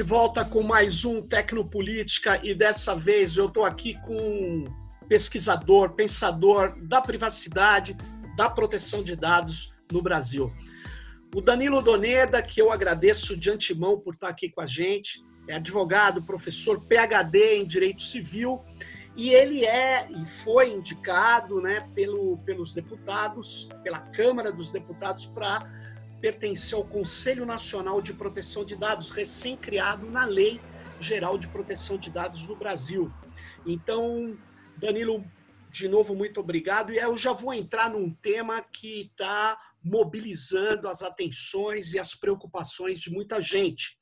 De volta com mais um Tecnopolítica e dessa vez eu estou aqui com um pesquisador, pensador da privacidade, da proteção de dados no Brasil. O Danilo Doneda, que eu agradeço de antemão por estar aqui com a gente, é advogado, professor PhD em Direito Civil e ele é e foi indicado né, pelo, pelos deputados, pela Câmara dos Deputados, para pertencer ao Conselho Nacional de Proteção de Dados, recém-criado na Lei Geral de Proteção de Dados do Brasil. Então, Danilo, de novo, muito obrigado. E eu já vou entrar num tema que está mobilizando as atenções e as preocupações de muita gente.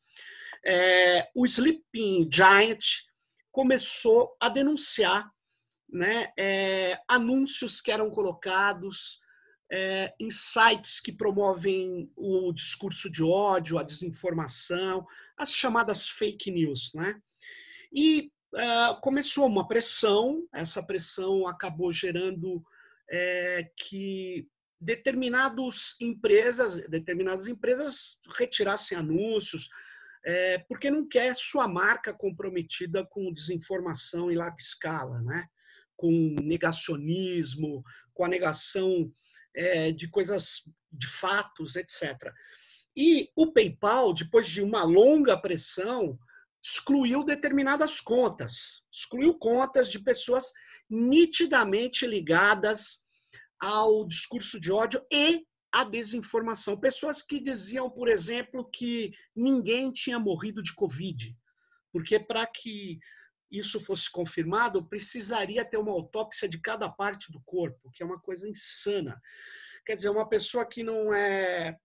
É, o Sleeping Giant começou a denunciar né, é, anúncios que eram colocados é, sites que promovem o discurso de ódio, a desinformação, as chamadas fake news. Né? E uh, começou uma pressão, essa pressão acabou gerando é, que determinadas empresas, determinadas empresas retirassem anúncios, é, porque não quer sua marca comprometida com desinformação em larga escala, né? com negacionismo, com a negação é, de coisas, de fatos, etc. E o PayPal, depois de uma longa pressão, excluiu determinadas contas, excluiu contas de pessoas nitidamente ligadas ao discurso de ódio e à desinformação. Pessoas que diziam, por exemplo, que ninguém tinha morrido de Covid, porque para que isso fosse confirmado, precisaria ter uma autópsia de cada parte do corpo, que é uma coisa insana. Quer dizer, uma pessoa que não é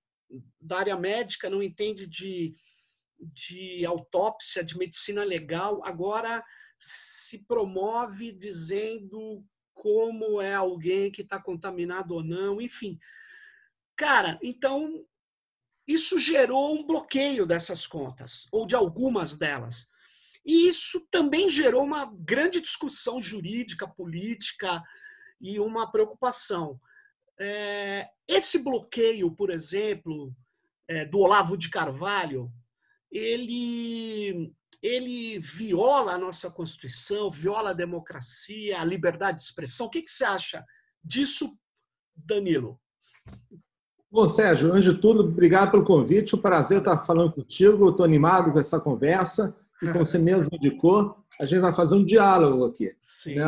da área médica, não entende de, de autópsia, de medicina legal, agora se promove dizendo como é alguém que está contaminado ou não, enfim. Cara, então isso gerou um bloqueio dessas contas, ou de algumas delas. E isso também gerou uma grande discussão jurídica, política e uma preocupação. É, esse bloqueio, por exemplo, é, do Olavo de Carvalho, ele, ele viola a nossa Constituição, viola a democracia, a liberdade de expressão. O que, que você acha disso, Danilo? Bom, Sérgio, antes de tudo, obrigado pelo convite. O prazer estar falando contigo. Estou animado com essa conversa e como você mesmo indicou, a gente vai fazer um diálogo aqui. Sim. Né?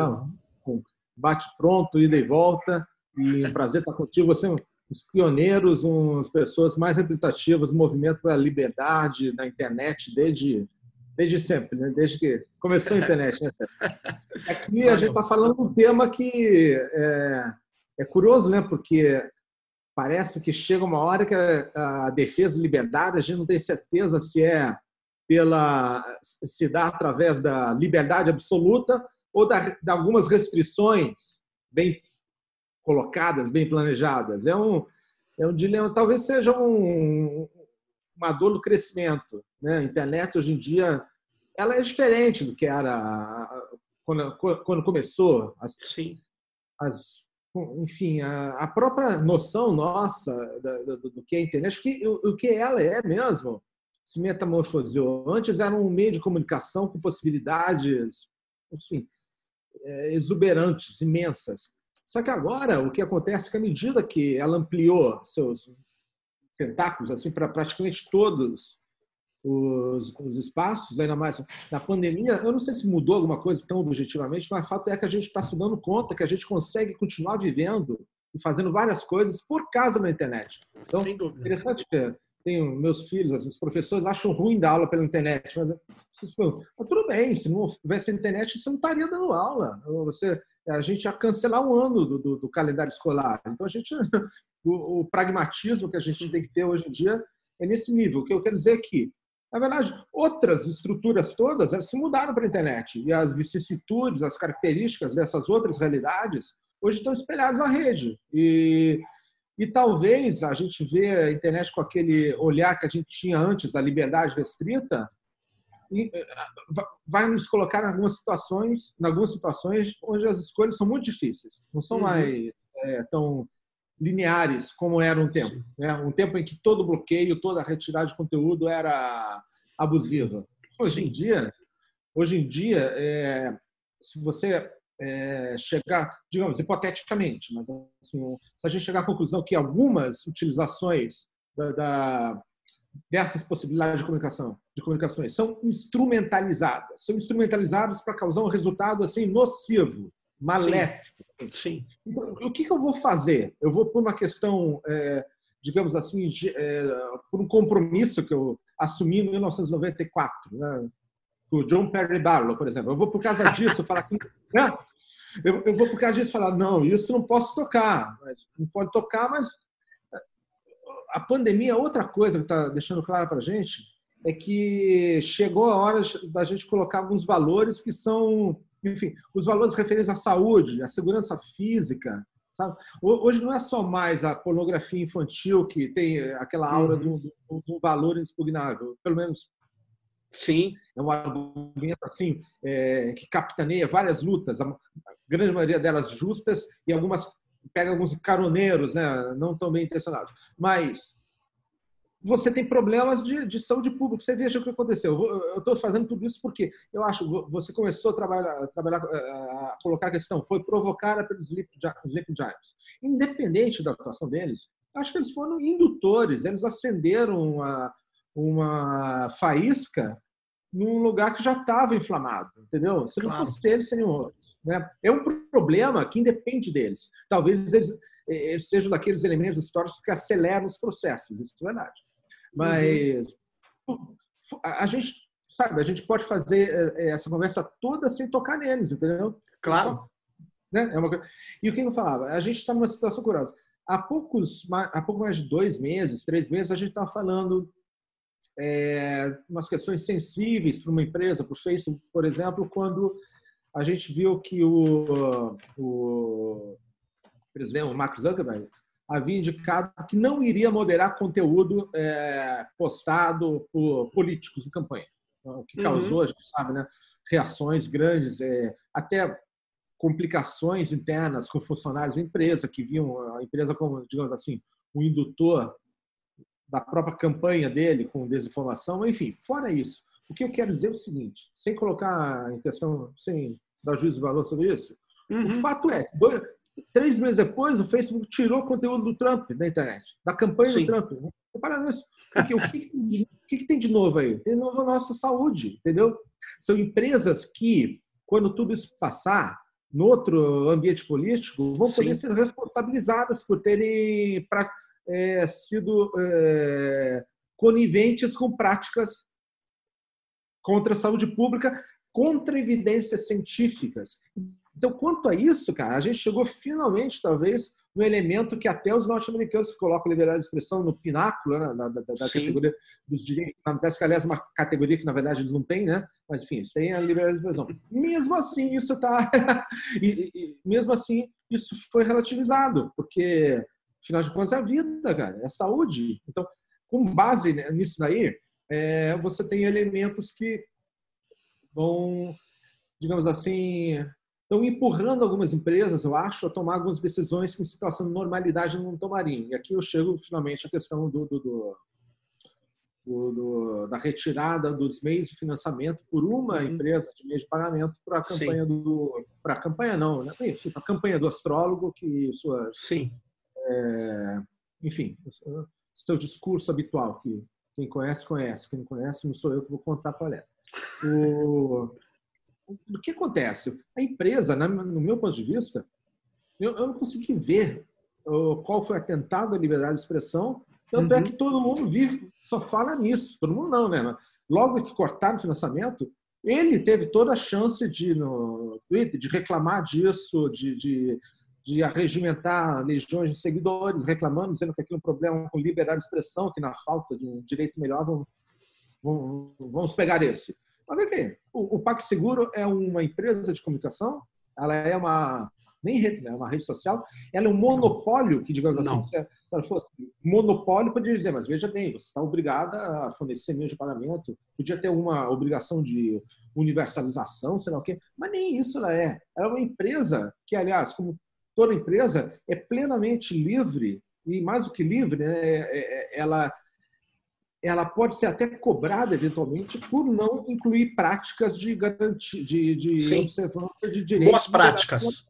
Um bate pronto, ida e volta. E um prazer estar contigo. Você é um dos pioneiros, umas pessoas mais representativas do movimento pela liberdade na internet desde, desde sempre, né? desde que começou a internet. Né? Aqui a gente está falando de um tema que é, é curioso, né? porque parece que chega uma hora que a, a defesa da liberdade, a gente não tem certeza se é pela se dá através da liberdade absoluta ou da, de algumas restrições bem colocadas, bem planejadas. É um, é um dilema, talvez seja um, uma dor do crescimento. Né? A internet, hoje em dia, ela é diferente do que era quando, quando começou. As, Sim. As, enfim, a, a, própria noção nossa do, do, do que é a internet, o que, o, o que ela é mesmo, se metamorfoseou. Antes era um meio de comunicação com possibilidades, é, exuberantes, imensas. Só que agora o que acontece é que à medida que ela ampliou seus tentáculos assim para praticamente todos os, os, espaços, ainda mais na pandemia, eu não sei se mudou alguma coisa tão objetivamente, mas o fato é que a gente está se dando conta que a gente consegue continuar vivendo e fazendo várias coisas por causa da internet. Então, Sem dúvida. interessante tenho meus filhos, assim, os professores acham ruim dar aula pela internet. Mas, mas tudo bem, se não houvesse internet, você não estaria dando aula. Você, a gente ia cancelar um ano do, do, do calendário escolar. Então, a gente, o, o, pragmatismo que a gente tem que ter hoje em dia é nesse nível. O que eu quero dizer é que, na verdade, outras estruturas todas elas se mudaram para a internet. E as vicissitudes, as características dessas outras realidades, hoje estão espelhadas na rede. E e talvez a gente vê a internet com aquele olhar que a gente tinha antes da liberdade restrita, eh, vai nos colocar em algumas situações, em algumas situações onde as escolhas são muito difíceis, não são uhum. mais é, tão lineares como era um tempo, né? um tempo em que todo bloqueio, toda retirada de conteúdo era abusiva. Hoje em dia, hoje em dia, é, se você é, chegar, digamos, hipoteticamente, mas assim, se a gente chegar à conclusão que algumas utilizações da, da, dessas possibilidades de comunicação, de comunicações, são instrumentalizadas, são instrumentalizadas para causar um resultado assim nocivo, maléfico. Sim. Sim. Então, o que, que, eu vou fazer? Eu vou por uma questão, é, digamos assim, de, é, por um compromisso que eu assumi em 1994, né? O John Perry Barlow, por exemplo. Eu vou por causa disso falar que né? eu, eu vou por causa disso falar não, isso não posso tocar, mas não pode tocar, mas a pandemia, outra coisa que está deixando claro para a gente é que chegou a hora da gente colocar alguns valores que são, enfim, os valores referentes à saúde, à segurança física. Sabe? Hoje não é só mais a pornografia infantil que tem aquela aura uhum. de, um, de um valor inexpugnável, pelo menos Sim. É um argumento assim é, que capitaneia várias lutas, a grande maioria delas justas e algumas pega alguns caroneiros, né, não tão bem intencionados. Mas você tem problemas de, de saúde pública. Você veja o que aconteceu. Eu estou fazendo tudo isso porque eu acho você começou a trabalhar, a, trabalhar, a colocar a questão, foi provocada pelos Sleep Giants. Independente da atuação deles, acho que eles foram indutores, eles acenderam uma, uma faísca num lugar que já estava inflamado, entendeu? Se não claro. fosse eles, seriam outros. Né? É um problema que independe deles. Talvez eles, eles sejam daqueles elementos históricos que aceleram os processos, isso é verdade. Mas uhum. a gente, sabe, a gente pode fazer é, essa conversa toda sem tocar neles, entendeu? Claro. Né? É uma... E o que eu falava? A gente está numa situação curiosa. Há, poucos, há pouco mais de dois meses, três meses, a gente estava falando é, umas questões sensíveis para uma empresa, para o Facebook, por exemplo, quando a gente viu que o, o presidente, o Mark Zuckerberg, havia indicado que não iria moderar conteúdo é, postado por políticos em campanha, o que uhum. causou, uhum. a gente sabe, né, reações grandes, é, até complicações internas com funcionários da empresa, que viam a empresa como, digamos assim, um indutor da própria campanha dele com desinformação, enfim, fora isso. O que eu quero dizer é o seguinte, sem colocar em questão, sem dar juízo de valor sobre isso, uhum. o fato é que dois, três meses depois o Facebook tirou o conteúdo do Trump da internet, da campanha Sim. do Trump. Repara nisso. Porque o que, o que, tem de novo aí? Tem de novo a nossa saúde, entendeu? São empresas que, quando tudo isso passar, no outro ambiente político, vão poder Sim. ser responsabilizadas por terem é, sido é, coniventes com práticas contra a saúde pública, contra evidências científicas. Então, quanto a isso, cara, a gente chegou finalmente, talvez, no elemento que até os norte-americanos colocam liberdade de expressão no pináculo né, da, da, da categoria dos direitos. Acontece que, aliás, é uma categoria que, na verdade, eles não têm, né? Mas, enfim, eles têm a liberdade de expressão. Mesmo assim, isso está... e, e, mesmo assim, isso foi relativizado, porque Afinal de contas, é a vida, cara, é a saúde. Então, com base nisso daí, é, você tem elementos que vão, digamos assim, estão empurrando algumas empresas, eu acho, a tomar algumas decisões que em situação de normalidade não tomariam. E aqui eu chego finalmente à questão do, do, do, do da retirada dos meios de financiamento por uma uhum. empresa de meio de pagamento para a campanha Sim. do. Para a campanha, não, né? Enfim, para a campanha do astrólogo, que sua. Sim é, enfim, seu discurso habitual, que quem conhece, conhece, quem não conhece, não sou eu que vou contar qual é. O, o que acontece? A empresa, no meu ponto de vista, eu, eu não consegui ver qual foi o atentado à liberdade de expressão, tanto é uhum. é que todo mundo vive, só fala nisso. Todo mundo não, né? Logo que cortaram o financiamento, ele teve toda a chance de, no Twitter, de reclamar disso, de, de de arregimentar legiões de seguidores, reclamando, dizendo que aquilo é um problema com liberdade de expressão, que na falta de um direito melhor vamos, vamos, vamos pegar esse. Mas vem aqui, o, o PagSeguro é uma empresa de comunicação, ela é uma nem rede, é uma rede social, ela é um monopólio que, digamos assim, se, se ela fosse monopólio, poderia dizer, mas veja bem, você está obrigada a fornecer meio de pagamento, podia ter uma obrigação de universalização, sei lá o quê, mas nem isso ela é. Ela é uma empresa que, aliás, como toda empresa é plenamente livre, e mais do que livre, né, é, é, ela ela pode ser até cobrada eventualmente por não incluir práticas de garantia, de, de observância de direitos. Boas práticas.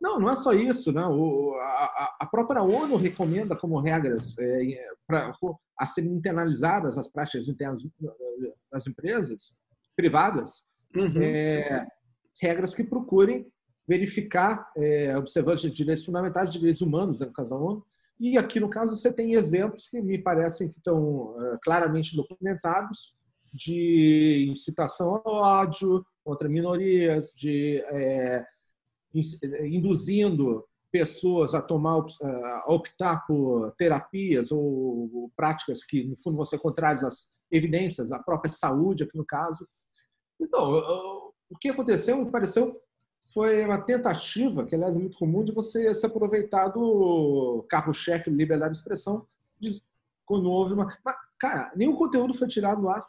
Não, não é só isso. Né? O, a, a própria ONU recomenda como regras é, pra, a serem internalizadas as práticas internas das empresas privadas, uhum. é, regras que procurem verificar é, de direitos fundamentais, de direitos humanos, né, no caso da ONU, e aqui, no caso, você tem exemplos que me parecem que estão uh, claramente documentados de incitação ao ódio contra minorias, de é, induzindo pessoas a tomar a optar por terapias ou práticas que no fundo você contrárias às evidências, à própria saúde aqui no caso. Então, o que aconteceu me pareceu foi uma tentativa, que aliás é muito comum, de você se aproveitar do carro-chefe liberdade de expressão de, quando houve uma. Mas, cara, nenhum conteúdo foi tirado do ar.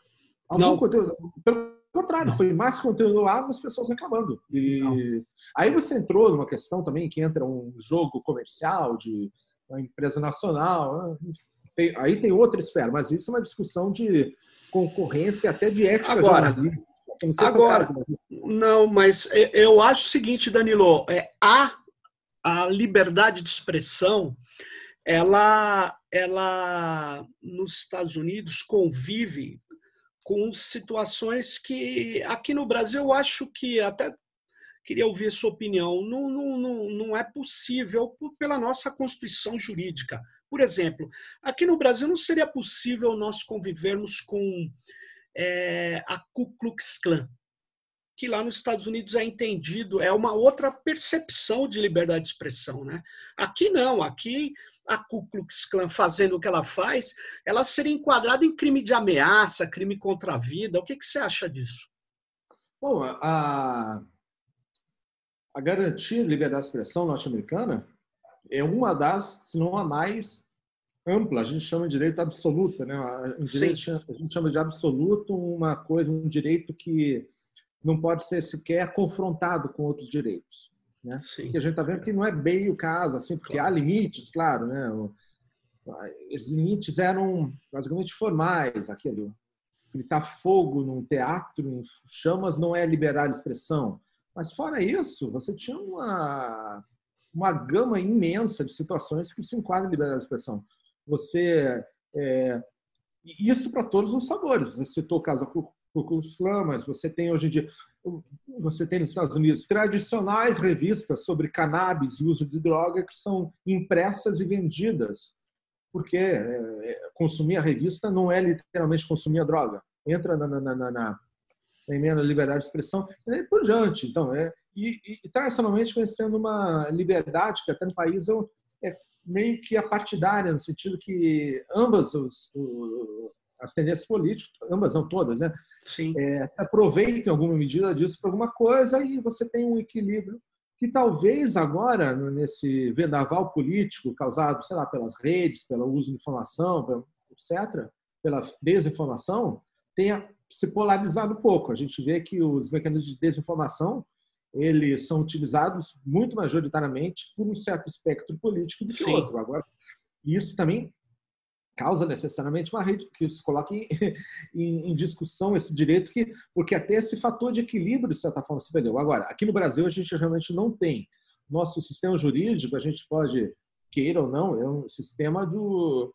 Algum não. conteúdo. Pelo contrário, não. foi mais conteúdo no ar das pessoas reclamando. E não. aí você entrou numa questão também que entra um jogo comercial de uma empresa nacional. Né? Tem, aí tem outra esfera, mas isso é uma discussão de concorrência até de ética Agora, jornalística Agora, não, mas eu acho o seguinte, Danilo, é, a, a liberdade de expressão, ela, ela nos Estados Unidos convive com situações que aqui no Brasil eu acho que até queria ouvir a sua opinião. Não, não, não, não é possível pela nossa constituição jurídica. Por exemplo, aqui no Brasil não seria possível nós convivermos com é, a Ku Klux Klan, que lá nos Estados Unidos é entendido, é uma outra percepção de liberdade de expressão. Né? Aqui não, aqui a Ku Klux Klan fazendo o que ela faz, ela seria enquadrada em crime de ameaça, crime contra a vida. O que, que você acha disso? Bom, a, a garantia de liberdade de expressão norte-americana é uma das, se não a mais ampla, a gente chama de direito absoluto, né? Direito, a gente chama de absoluto uma coisa, um direito que não pode ser sequer confrontado com outros direitos, né? Sim. Que a gente está vendo que não é bem o caso, assim, porque claro. há limites, claro, né? Esses limites eram basicamente formais, aquele gritar fogo num teatro em chamas não é liberar a expressão, mas fora isso, você tinha uma uma gama imensa de situações que se enquadram em liberdade de expressão. Você é, isso para todos os sabores. Você citou o caso do Klux mas você tem hoje em dia, você tem nos Estados Unidos tradicionais revistas sobre cannabis e uso de droga que são impressas e vendidas, porque é, é consumir a revista não é literalmente consumir a droga. Entra na, na, na, na, na emenda liberdade de expressão e por diante. Então, é, e, e, tradicionalmente vem sendo uma liberdade que até no país é meio que a partidária, no sentido que ambas os, os, as tendências políticas, ambas não todas, né? Sim. É, aproveitem alguma medida disso para alguma coisa e você tem um equilíbrio que talvez agora, nesse vendaval político causado, sei lá, pelas redes, pelo uso de informação, etc., pela desinformação, tenha se polarizado um pouco. A gente vê que os mecanismos de desinformação eles são utilizados muito majoritariamente por um certo espectro político do que Sim. outro. Agora, isso também causa necessariamente uma rede que se coloque em, em, discussão esse direito que porque até esse fator de equilíbrio de certa forma se perdeu. Agora, aqui no Brasil a gente realmente não tem. Nosso sistema jurídico, a gente pode queira ou não, é um sistema do,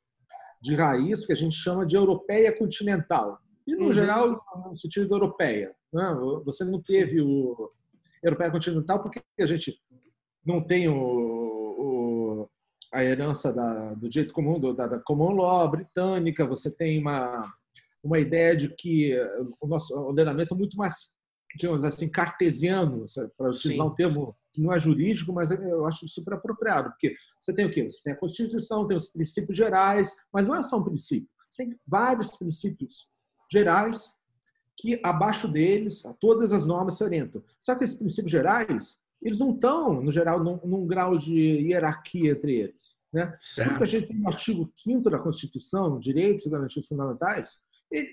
de raiz que a gente chama de europeia continental. E no uhum. geral, no sentido europeia, né? Você não teve o europeia continental, porque a gente não tem o, o a herança da, do direito comum, do, da, da common law britânica, você tem uma, uma ideia de que o nosso ordenamento é muito mais, digamos assim, cartesiano, para utilizar um termo que não é jurídico, mas eu acho super apropriado, porque você tem o quê? Você tem a Constituição, tem os princípios gerais, mas não é só um princípio, você tem vários princípios gerais que abaixo deles todas as normas se orientam. Só que esses princípios gerais, eles não estão, no geral, num, num grau de hierarquia entre eles. Né? Quando a gente tem o artigo 5 da Constituição, direitos e garantias fundamentais,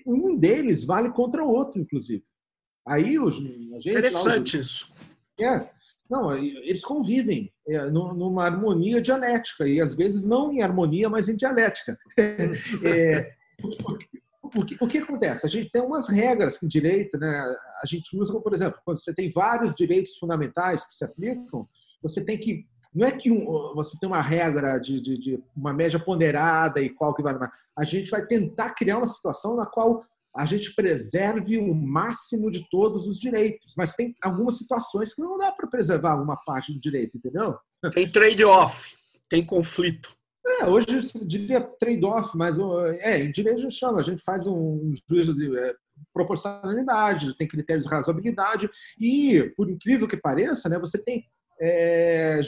um deles vale contra o outro, inclusive. Aí os, a gente, Interessante lá, os, isso. É, não, eles convivem é, numa harmonia dialética, e às vezes não em harmonia, mas em dialética. é, o que, o que acontece? A gente tem umas regras em direito, né? A gente usa, como, por exemplo, quando você tem vários direitos fundamentais que se aplicam, você tem que não é que um, você tem uma regra de, de, de, uma média ponderada e qual que vai. A gente vai tentar criar uma situação na qual a gente preserve o máximo de todos os direitos. Mas tem algumas situações que não dá para preservar uma parte do direito, entendeu? Tem trade-off, tem conflito. É, hoje eu diria trade-off, mas é, em direito a gente chama, a gente faz um juízo de é, proporcionalidade, tem critérios de razoabilidade e, por incrível que pareça, né, você tem é,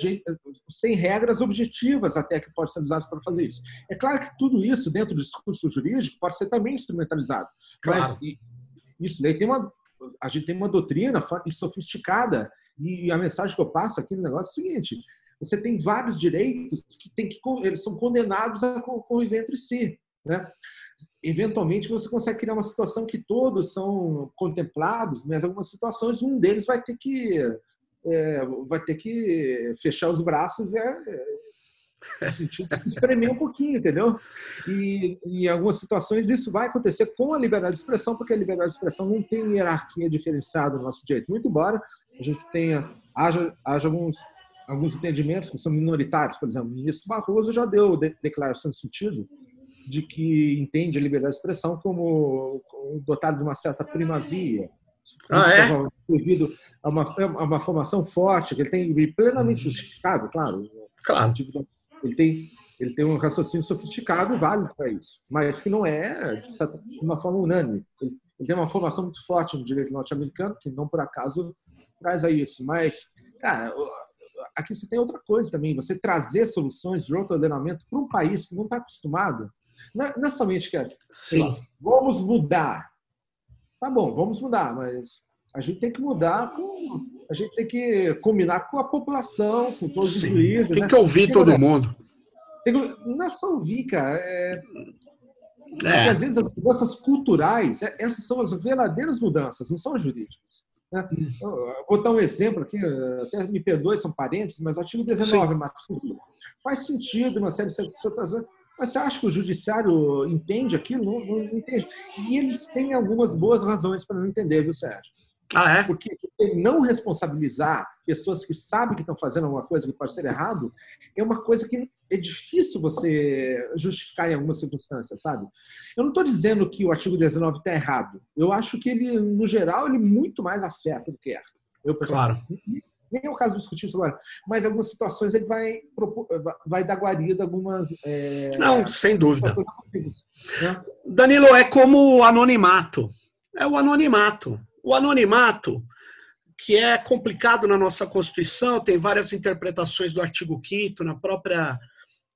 regras objetivas até que podem ser usadas para fazer isso. É claro que tudo isso dentro do discurso jurídico pode ser também instrumentalizado. Claro. Mas isso daí tem uma a gente tem uma doutrina sofisticada e a mensagem que eu passo aqui no negócio é o seguinte: você tem vários direitos que, tem que eles são condenados a conviver entre si. Né? Eventualmente você consegue criar uma situação que todos são contemplados, mas algumas situações um deles vai ter que é, vai ter que fechar os braços e é, é, espremer um pouquinho, entendeu? E em algumas situações isso vai acontecer com a liberdade de expressão, porque a liberdade de expressão não tem hierarquia diferenciada no nosso direito. Muito embora a gente tenha haja, haja alguns alguns entendimentos que são minoritários, por exemplo, o ministro Barroso já deu de, declaração de sentido de que entende a liberdade de expressão como, dotado de uma certa primazia. Ah, é? Devido a uma, a uma formação forte, que ele tem plenamente justificado, claro. Claro. Ele tem, ele tem um raciocínio sofisticado válido para isso, mas que não é, de, certa, de uma forma unânime. Ele, ele tem uma formação muito forte no direito norte-americano, que não por acaso traz a isso. Mas, cara, aqui você tem outra coisa também, você trazer soluções de outro ordenamento para um país que não está acostumado. Não é, não é somente que é, lá, vamos mudar. Tá bom, vamos mudar, mas a gente tem que mudar com. A gente tem que combinar com a população, com todos os juízes. Tem né? que ouvir tem todo que, mundo. Tem, não é só ouvir, cara. É, é. Às vezes as mudanças culturais, é, essas são as verdadeiras mudanças, não são jurídicas. Né? Vou dar um exemplo aqui, até me perdoe, são parênteses, mas o artigo 19, Marcos, faz sentido uma série de situações, mas você acha que o judiciário entende aquilo? Não, não entende. E eles têm algumas boas razões para não entender, viu, Sérgio? Ah, é? Porque não responsabilizar pessoas que sabem que estão fazendo alguma coisa que pode ser errado é uma coisa que é difícil você justificar em algumas circunstâncias, sabe? Eu não estou dizendo que o artigo 19 está errado. Eu acho que ele, no geral, ele muito mais acerta do que erra. Eu, claro. Nem é o caso de discutir isso agora, mas em algumas situações ele vai, vai dar guarida algumas. É, não, sem dúvida. Né? Danilo, é como o anonimato. É o anonimato. O anonimato, que é complicado na nossa Constituição, tem várias interpretações do artigo 5 na própria.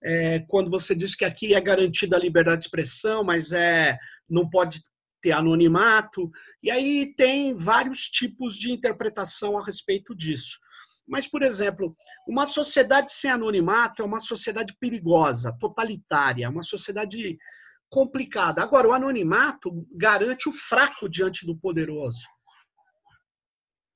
É, quando você diz que aqui é garantida a liberdade de expressão, mas é não pode ter anonimato, e aí tem vários tipos de interpretação a respeito disso. Mas, por exemplo, uma sociedade sem anonimato é uma sociedade perigosa, totalitária, uma sociedade complicada. Agora, o anonimato garante o fraco diante do poderoso.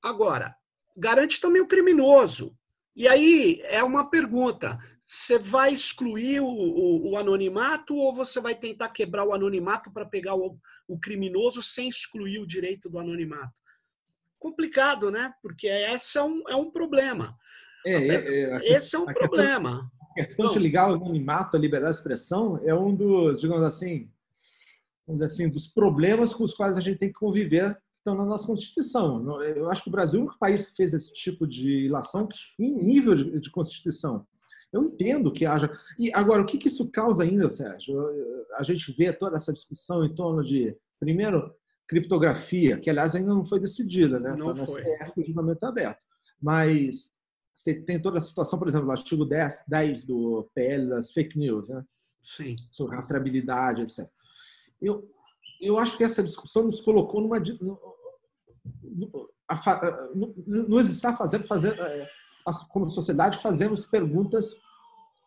Agora, garante também o criminoso. E aí é uma pergunta: você vai excluir o, o, o anonimato ou você vai tentar quebrar o anonimato para pegar o, o, criminoso sem excluir o direito do anonimato? Complicado, né? Porque esse é um, é um problema. É, é, é esse é um problema. A questão então, de ligar o anonimato à liberdade de expressão é um dos, digamos assim, vamos dizer assim, dos problemas com os quais a gente tem que conviver estão na nossa Constituição. Eu acho que o Brasil é o único país que fez esse tipo de ilação em nível de, de Constituição. Eu entendo que haja. E agora, o que, que isso causa ainda, Sérgio? A gente vê toda essa discussão em torno de, primeiro, criptografia, que aliás ainda não foi decidida, né? Não tá foi. o julgamento aberto. Mas você tem toda a situação, por exemplo, no artigo 10, 10 do PL das fake news, né? Sim. Sobre rastreabilidade, etc. Eu, eu acho que essa discussão nos colocou numa nos está fazendo, fazendo é, como sociedade, fazemos perguntas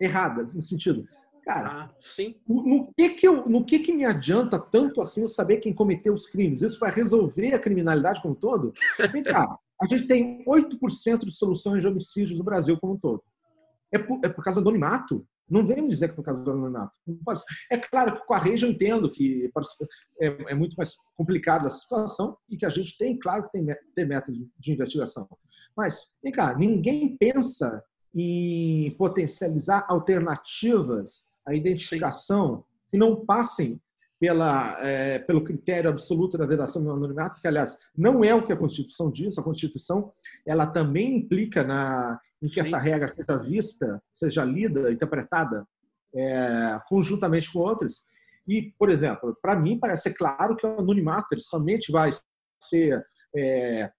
erradas, no sentido, cara, ah, sim. No, que que eu, no que que me adianta tanto assim eu saber quem cometeu os crimes? Isso vai resolver a criminalidade como um todo? Vem cá, a gente tem 8% de soluções de homicídios no Brasil como um todo. É por, é por causa do anonimato? Não vem dizer que por causa do anonimato. É claro que com a rede eu entendo que é, é muito mais complicada a situação e que a gente tem, claro que tem, tem de investigação. Mas, vem cá, ninguém pensa em potencializar alternativas à identificação que não passem pela, é, pelo critério absoluto da vedação do anonimato, que, aliás, não é o que a Constituição diz. A Constituição ela também implica na, em que Sim. essa regra seja vista, seja lida, interpretada é, conjuntamente com outras. E, por exemplo, para mim parece claro que o anonimato somente vai ser é,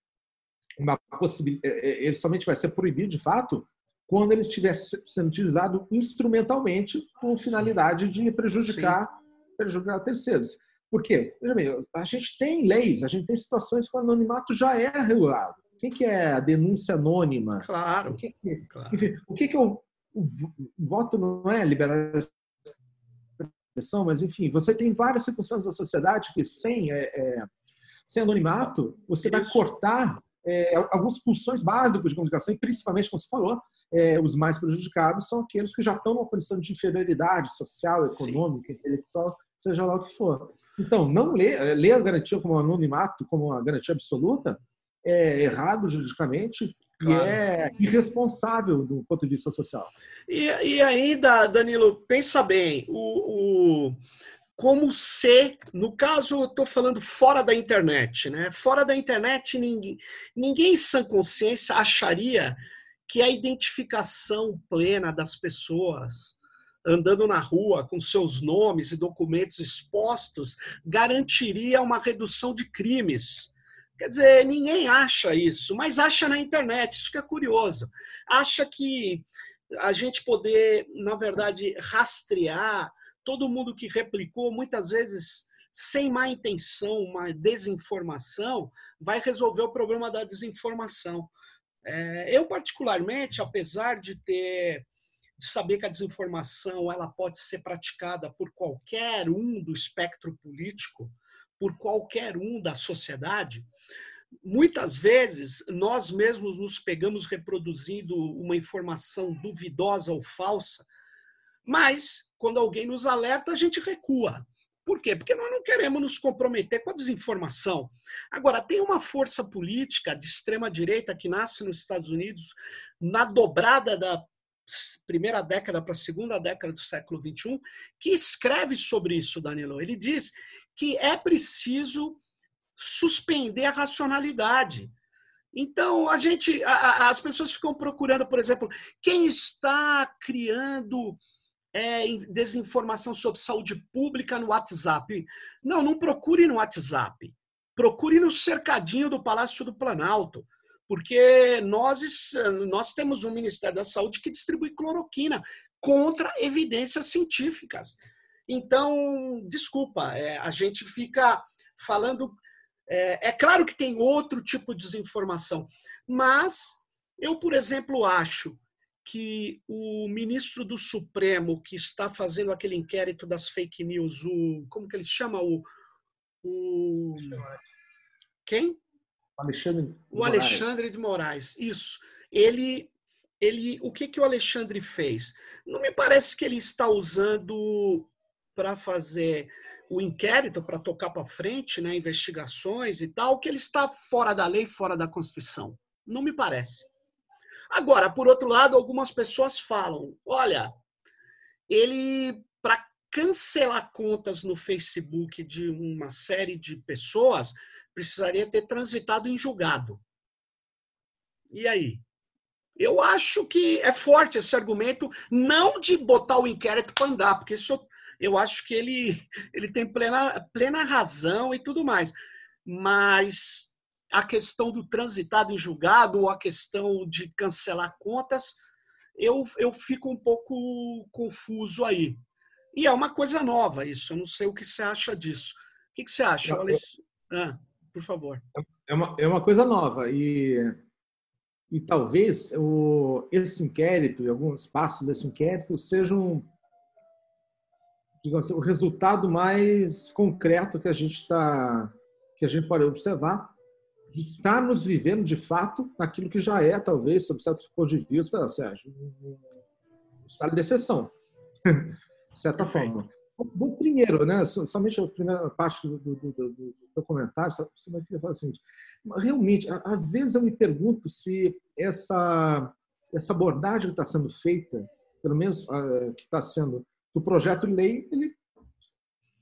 uma possibilidade, é, é, ele somente vai ser proibido de fato quando ele estiver sendo utilizado instrumentalmente com finalidade de prejudicar, prejudicar terceiros. Por quê? Veja bem, a gente tem leis, a gente tem situações que o anonimato já é regulado. O que é a denúncia anônima? Claro. O que, claro. Enfim, o que, que o, o voto não é liberar expressão, mas enfim, você tem várias circunstâncias da sociedade que sem, é, é, sem anonimato você Isso. vai cortar é, algumas funções básicas de comunicação, e principalmente, como você falou, é, os mais prejudicados são aqueles que já estão numa condição de inferioridade social, econômica, Sim. intelectual, seja lá o que for. Então, não ler, é, ler a garantia como anonimato, como uma garantia absoluta, é errado juridicamente claro. e é irresponsável do ponto de vista social. E, e ainda, Danilo, pensa bem, o, o como ser, no caso, eu estou falando fora da internet, né? Fora da internet, ninguém, ninguém em sã consciência acharia que a identificação plena das pessoas andando na rua com seus nomes e documentos expostos garantiria uma redução de crimes. Quer dizer, ninguém acha isso, mas acha na internet, isso que é curioso. Acha que a gente poder, na verdade, rastrear todo mundo que replicou, muitas vezes sem má intenção, uma desinformação, vai resolver o problema da desinformação. É, eu, particularmente, apesar de ter de saber que a desinformação ela pode ser praticada por qualquer um do espectro político, por qualquer um da sociedade, muitas vezes nós mesmos nos pegamos reproduzindo uma informação duvidosa ou falsa, mas quando alguém nos alerta, a gente recua. Por quê? Porque nós não queremos nos comprometer com a desinformação. Agora, tem uma força política de extrema-direita que nasce nos Estados Unidos na dobrada da primeira década para a segunda década do século XXI, que escreve sobre isso, Danilo. Ele diz que é preciso suspender a racionalidade. Então, a gente, a, as pessoas ficam procurando, por exemplo, quem está criando é, desinformação sobre saúde pública no WhatsApp. Não, não procure no WhatsApp. Procure no cercadinho do Palácio do Planalto, porque nós, nós temos um Ministério da Saúde que distribui cloroquina contra evidências científicas. Então, desculpa, é, a gente fica falando. É, é claro que tem outro tipo de desinformação, mas eu, por exemplo, acho que o ministro do Supremo que está fazendo aquele inquérito das fake news, o como que ele chama o, o quem? Alexandre o Alexandre de Moraes. Isso. Ele ele o que que o Alexandre fez? Não me parece que ele está usando para fazer o inquérito para tocar para frente, né, investigações e tal, que ele está fora da lei, fora da Constituição. Não me parece. Agora, por outro lado, algumas pessoas falam: olha, ele, para cancelar contas no Facebook de uma série de pessoas, precisaria ter transitado em julgado. E aí? Eu acho que é forte esse argumento, não de botar o inquérito para andar, porque isso eu acho que ele, ele tem plena, plena razão e tudo mais. Mas a questão do transitado em julgado ou a questão de cancelar contas, eu, eu fico um pouco confuso aí. E é uma coisa nova isso, eu não sei o que você acha disso. O que, que você acha? Não, eu... ah, por favor. É uma, é uma coisa nova e, e talvez o, esse inquérito e alguns passos desse inquérito sejam digamos assim, o resultado mais concreto que a gente está que a gente pode observar estarmos vivendo de fato naquilo que já é, talvez, sob certo ponto de vista, Sérgio, um estado de exceção. de certa Perfeito. forma. Bom, primeiro, né, somente a primeira parte do, do, do, do documentário, você vai falar seguinte, realmente, às vezes eu me pergunto se essa, essa abordagem que está sendo feita, pelo menos uh, que está sendo do projeto lei, ele,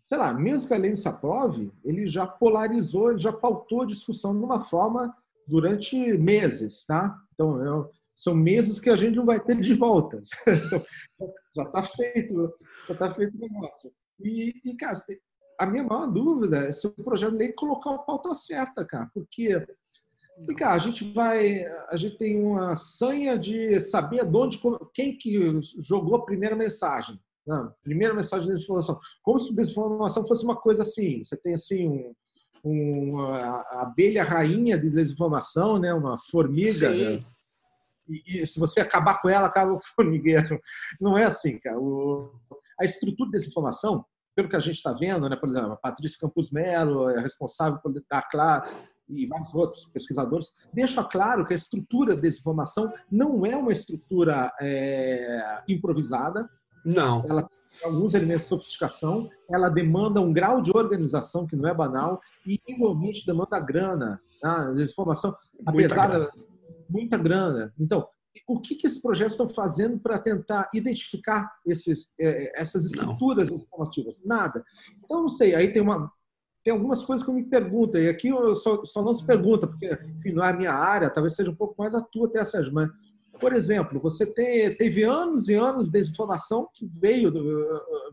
sei lá, mesmo que a lei se aprove, ele já polarizou, ele já pautou a discussão de uma forma durante meses, tá? Então, eu, são meses que a gente não vai ter de volta. Então, já está feito, já está feito o negócio. E, e, cara, a minha maior dúvida é se o projeto de lei colocar a pauta certa, cara, porque e, cara, a gente vai, a gente tem uma sanha de saber de onde, quem que jogou a primeira mensagem. Não, primeira mensagem de desinformação. Como se desinformação fosse uma coisa assim. Você tem assim um, um uma abelha rainha de desinformação, né? Uma formiga. Né? E, e, se você acabar com ela, acaba o formigueiro. Não é assim, cara. O, a estrutura de desinformação, pelo que a gente está vendo, né? Por exemplo, a Patrícia Campos Melo é responsável por dar claro e vários outros pesquisadores, deixa claro que a estrutura de desinformação não é uma estrutura é, improvisada. Não. Ela tem alguns elementos de sofisticação, ela demanda um grau de organização que não é banal e, igualmente, demanda grana. Tá? Desinformação, apesar muita grana. muita grana. Então, o que, que esses projetos estão fazendo para tentar identificar esses, é, essas estruturas não. informativas? Nada. Então, não sei, aí tem uma, tem algumas coisas que eu me pergunto, e aqui eu só, só não se pergunta, porque enfim, não é a minha área, talvez seja um pouco mais a tua até, Sérgio, mas, por exemplo, você teve anos e anos de desinformação que veio,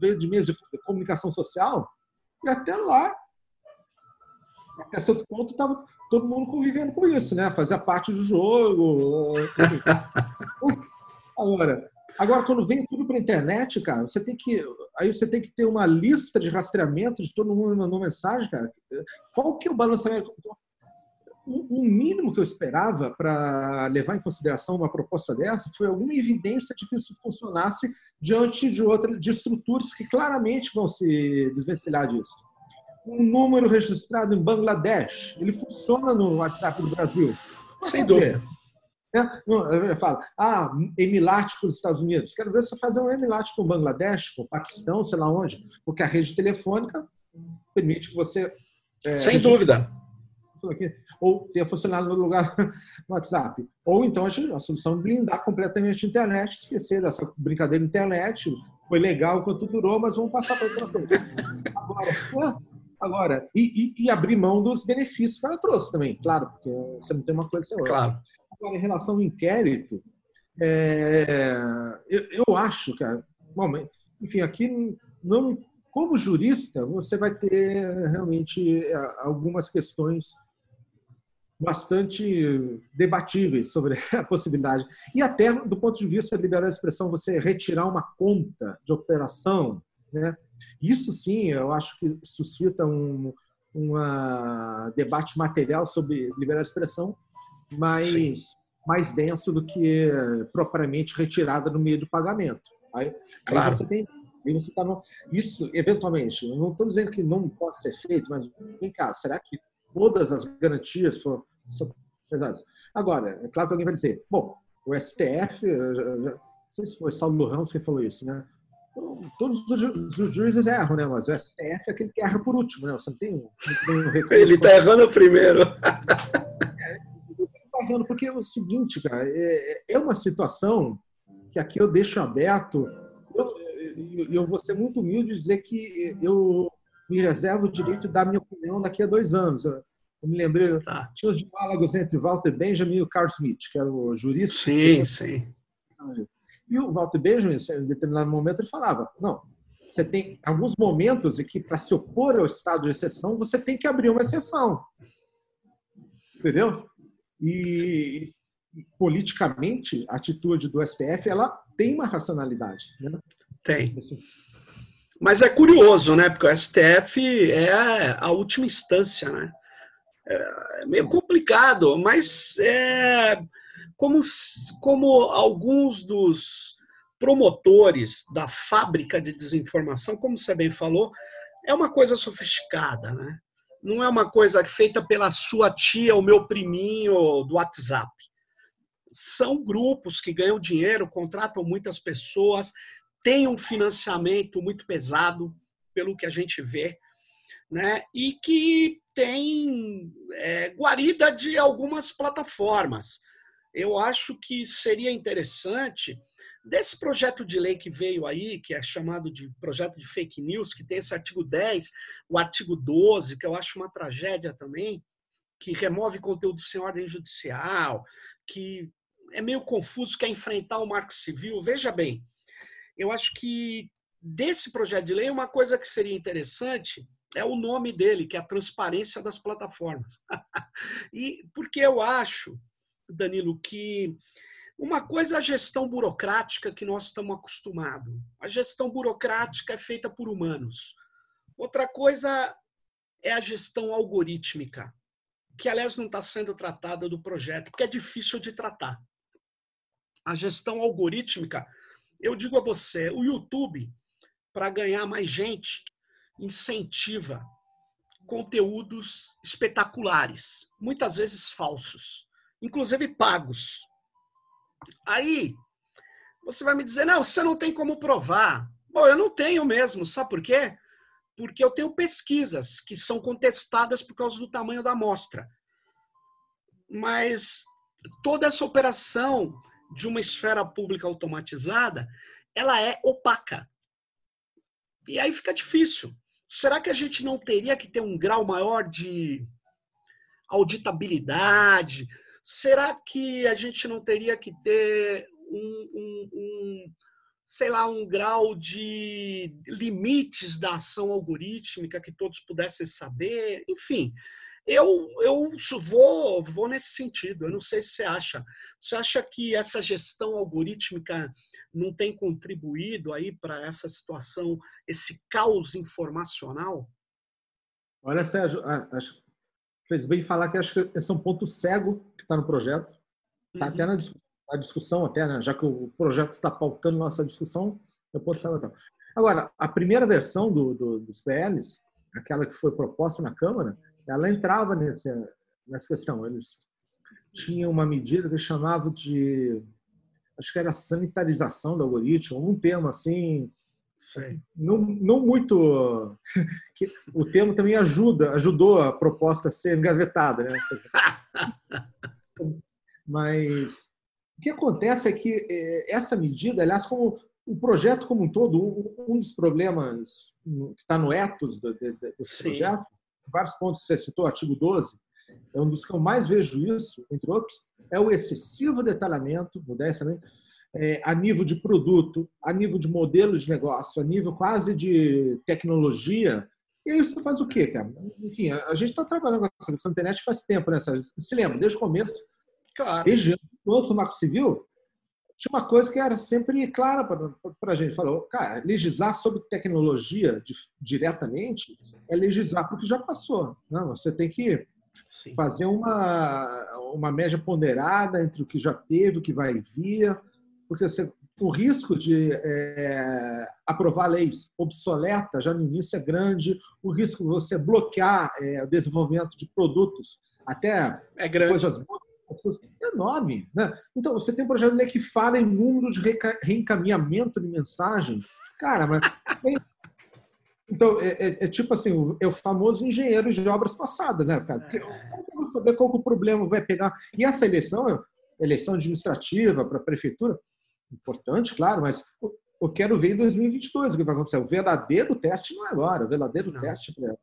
veio de meios de comunicação social, e até lá, até certo ponto, estava todo mundo convivendo com isso, né? Fazia parte do jogo. Agora, Agora, quando vem tudo para a internet, cara, você tem que. Aí você tem que ter uma lista de rastreamento de todo mundo mandou mensagem, cara. Qual que é o balanceamento? O mínimo que eu esperava para levar em consideração uma proposta dessa foi alguma evidência de que isso funcionasse diante de outras de estruturas que claramente vão se desvencilhar disso. Um número registrado em Bangladesh, ele funciona no WhatsApp do Brasil. Sem dúvida. É, eu falo, ah, Emilat para os Estados Unidos. Quero ver se fazer um Emilat com o Bangladesh, com o Paquistão, sei lá onde, porque a rede telefônica permite que você. É, Sem dúvida. Ou tenha funcionado no lugar no WhatsApp. Ou então a, solução é blindar completamente a internet, esquecer dessa brincadeira internet. Foi legal enquanto durou, mas vamos passar para outra coisa. Agora, agora e, e, e, abrir mão dos benefícios que ela trouxe também, claro, porque você não tem uma coisa sem outra. Claro. Agora, em relação ao inquérito, é, eu, eu, acho, cara, bom, enfim, aqui não, como jurista, você vai ter realmente é, algumas questões bastante debatíveis sobre a possibilidade. E até do ponto de vista de liberdade de expressão, você retirar uma conta de operação, né? Isso sim, eu acho que suscita um, um debate material sobre liberdade de expressão mais, mais denso do que propriamente retirada no meio do pagamento. Aí, claro. aí você tem você tá no, isso eventualmente não estou dizendo que não pode ser feito mas vem cá será que todas as garantias foram, são pesadas agora é claro que alguém vai dizer bom o STF não sei se foi Saulo Ramos que falou isso né todos os, juízes erram, né? Mas o STF é aquele que erra por último, né? Você não tem, não tem um Ele está errando primeiro. errando, porque é o seguinte, cara, é, é uma situação que aqui eu deixo aberto. Eu, eu vou ser muito humilde dizer que eu me reservo o direito de dar minha opinião daqui a dois anos. Eu, me lembrei, tá. tinha os diálogos entre Walter Benjamin e o Carl Smith, que era o jurista. Sim, sim. E o Walter Benjamin, em determinado momento, ele falava: não, você tem alguns momentos em que, para se opor ao estado de exceção, você tem que abrir uma exceção. Entendeu? E, politicamente, a atitude do STF ela tem uma racionalidade. Né? Tem. Assim. Mas é curioso, né? Porque o STF é a última instância, né? É meio complicado, mas é como, como alguns dos promotores da fábrica de desinformação, como você bem falou, é uma coisa sofisticada, né? não é uma coisa feita pela sua tia ou meu priminho do WhatsApp. São grupos que ganham dinheiro, contratam muitas pessoas, tem um financiamento muito pesado, pelo que a gente vê, né? e que tem é, guarida de algumas plataformas. Eu acho que seria interessante desse projeto de lei que veio aí, que é chamado de projeto de fake news, que tem esse artigo 10, o artigo 12, que eu acho uma tragédia também, que remove conteúdo sem ordem judicial, que é meio confuso, quer enfrentar o marco civil. Veja bem, eu acho que desse projeto de lei, uma coisa que seria interessante é o nome dele, que é a transparência das plataformas. e porque eu acho, Danilo, que uma coisa é a gestão burocrática que nós estamos acostumados. A gestão burocrática é feita por humanos. Outra coisa é a gestão algorítmica, que aliás não está sendo tratada do projeto, porque é difícil de tratar. A gestão algorítmica, eu digo a você, o YouTube, para ganhar mais gente, incentiva conteúdos espetaculares, muitas vezes falsos, inclusive pagos. Aí você vai me dizer: não, você não tem como provar. Bom, eu não tenho mesmo, sabe por quê? Porque eu tenho pesquisas que são contestadas por causa do tamanho da amostra. Mas toda essa operação de uma esfera pública automatizada, ela é opaca. E aí fica difícil. Será que a gente não teria que ter um grau maior de auditabilidade? Será que a gente não teria que ter um, um, um sei lá, um grau de limites da ação algorítmica que todos pudessem saber? Enfim, eu, eu vou, vou nesse sentido. Eu não sei se você acha. Você acha que essa gestão algorítmica não tem contribuído aí para essa situação, esse caos informacional? Olha, Sérgio, acho, fez bem falar que acho que esse é um ponto cego que está no projeto. Está uhum. até na discussão, na discussão, até, né? já que o projeto está pautando nossa discussão, eu posso saber. Então. Agora, a primeira versão do, do, dos PLs, aquela que foi proposta na Câmara, ela entrava nessa, nessa questão. Eles tinham uma medida que chamavam de, acho que era sanitarização do algoritmo, um termo assim, não, não muito. Que, o termo também ajuda, ajudou a proposta a ser engavetada, né? Mas o que acontece é que é, essa medida, aliás, como o projeto como um todo, um dos problemas que está no ethos desse Sim. projeto vários pontos que você citou, artigo 12, é um dos que eu mais vejo isso, entre outros, é o excessivo detalhamento, modéstia também, é, a nível de produto, a nível de modelo de negócio, a nível quase de tecnologia. E aí você faz o quê, cara? Enfim, a, gente está trabalhando com essa questão da internet faz tempo, né? Você se lembra, desde o começo, claro. desde antes do Marco Civil, tinha uma coisa que era sempre clara para a gente. Falou, cara, legislar sobre tecnologia de, diretamente é legislar porque já passou. Não, você tem que Sim. fazer uma, uma média ponderada entre o que já teve, o que vai vir, porque você, o risco de é, aprovar leis obsoletas já no início é grande, o risco de você bloquear é, o desenvolvimento de produtos, até é grande. coisas é enorme. Né? Então, você tem um projeto de lei que fala em número de reencaminhamento de mensagem. Cara, mas. Então, é, é, é, tipo assim, é o famoso engenheiro de obras passadas, né, cara? Porque como eu vou saber qual que o problema vai pegar? E essa eleição, eleição administrativa para a prefeitura, importante, claro, mas eu quero ver em 2022 o que vai acontecer. O verdadeiro teste não é agora, o verdadeiro não. teste para